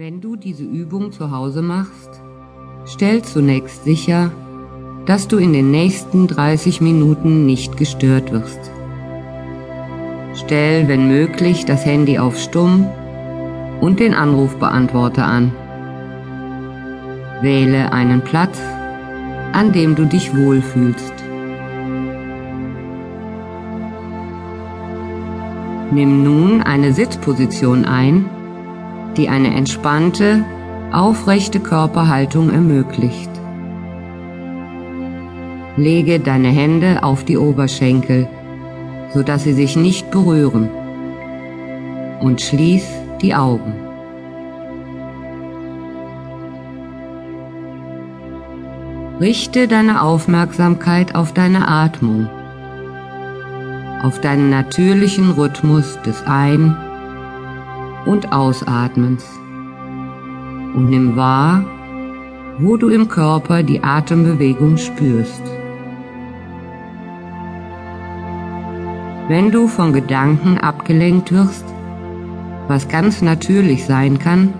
Wenn du diese Übung zu Hause machst, stell zunächst sicher, dass du in den nächsten 30 Minuten nicht gestört wirst. Stell, wenn möglich, das Handy auf Stumm und den Anrufbeantworter an. Wähle einen Platz, an dem du dich wohlfühlst. Nimm nun eine Sitzposition ein, die eine entspannte, aufrechte Körperhaltung ermöglicht. Lege deine Hände auf die Oberschenkel, sodass sie sich nicht berühren und schließ die Augen. Richte deine Aufmerksamkeit auf deine Atmung, auf deinen natürlichen Rhythmus des Ein- und Ausatmens und nimm wahr, wo du im Körper die Atembewegung spürst. Wenn du von Gedanken abgelenkt wirst, was ganz natürlich sein kann,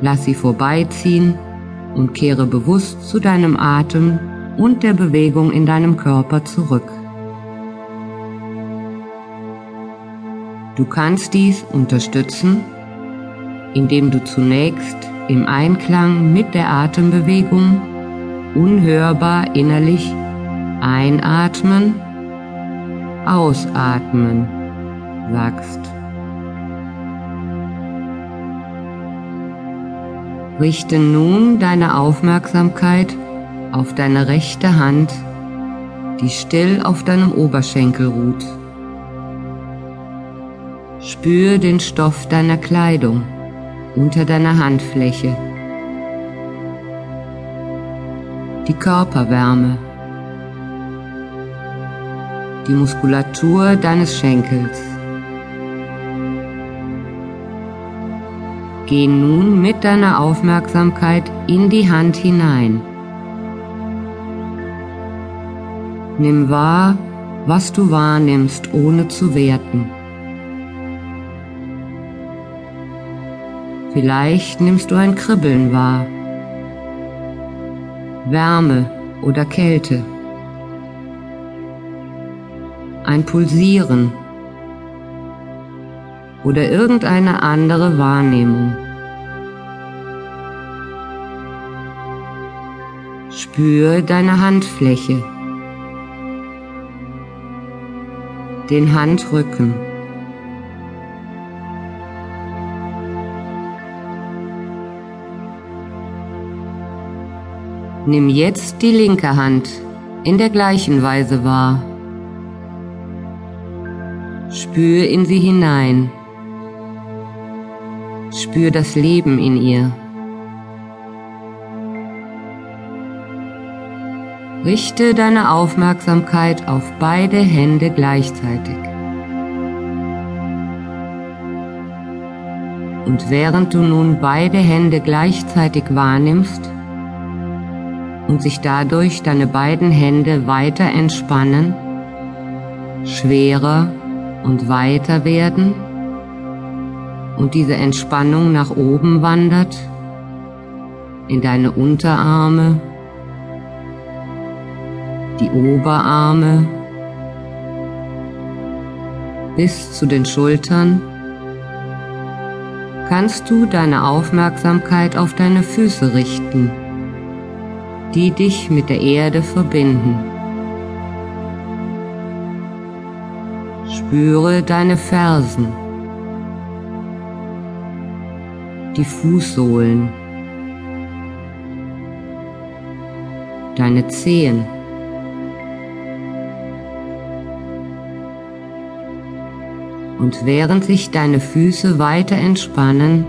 lass sie vorbeiziehen und kehre bewusst zu deinem Atem und der Bewegung in deinem Körper zurück. Du kannst dies unterstützen, indem du zunächst im Einklang mit der Atembewegung unhörbar innerlich einatmen, ausatmen sagst. Richte nun deine Aufmerksamkeit auf deine rechte Hand, die still auf deinem Oberschenkel ruht. Spür den Stoff deiner Kleidung unter deiner Handfläche. Die Körperwärme. Die Muskulatur deines Schenkels. Geh nun mit deiner Aufmerksamkeit in die Hand hinein. Nimm wahr, was du wahrnimmst, ohne zu werten. Vielleicht nimmst du ein Kribbeln wahr, Wärme oder Kälte, ein Pulsieren oder irgendeine andere Wahrnehmung. Spür deine Handfläche, den Handrücken. Nimm jetzt die linke Hand in der gleichen Weise wahr. Spür in sie hinein. Spür das Leben in ihr. Richte deine Aufmerksamkeit auf beide Hände gleichzeitig. Und während du nun beide Hände gleichzeitig wahrnimmst, und sich dadurch deine beiden Hände weiter entspannen, schwerer und weiter werden und diese Entspannung nach oben wandert in deine Unterarme, die Oberarme bis zu den Schultern, kannst du deine Aufmerksamkeit auf deine Füße richten die dich mit der Erde verbinden. Spüre deine Fersen, die Fußsohlen, deine Zehen. Und während sich deine Füße weiter entspannen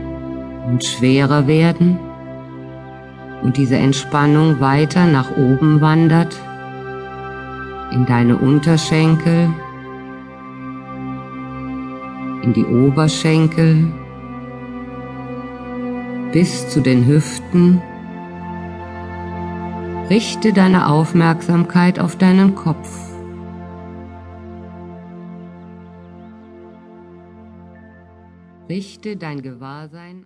und schwerer werden, und diese Entspannung weiter nach oben wandert in deine Unterschenkel, in die Oberschenkel bis zu den Hüften. Richte deine Aufmerksamkeit auf deinen Kopf. Richte dein Gewahrsein auf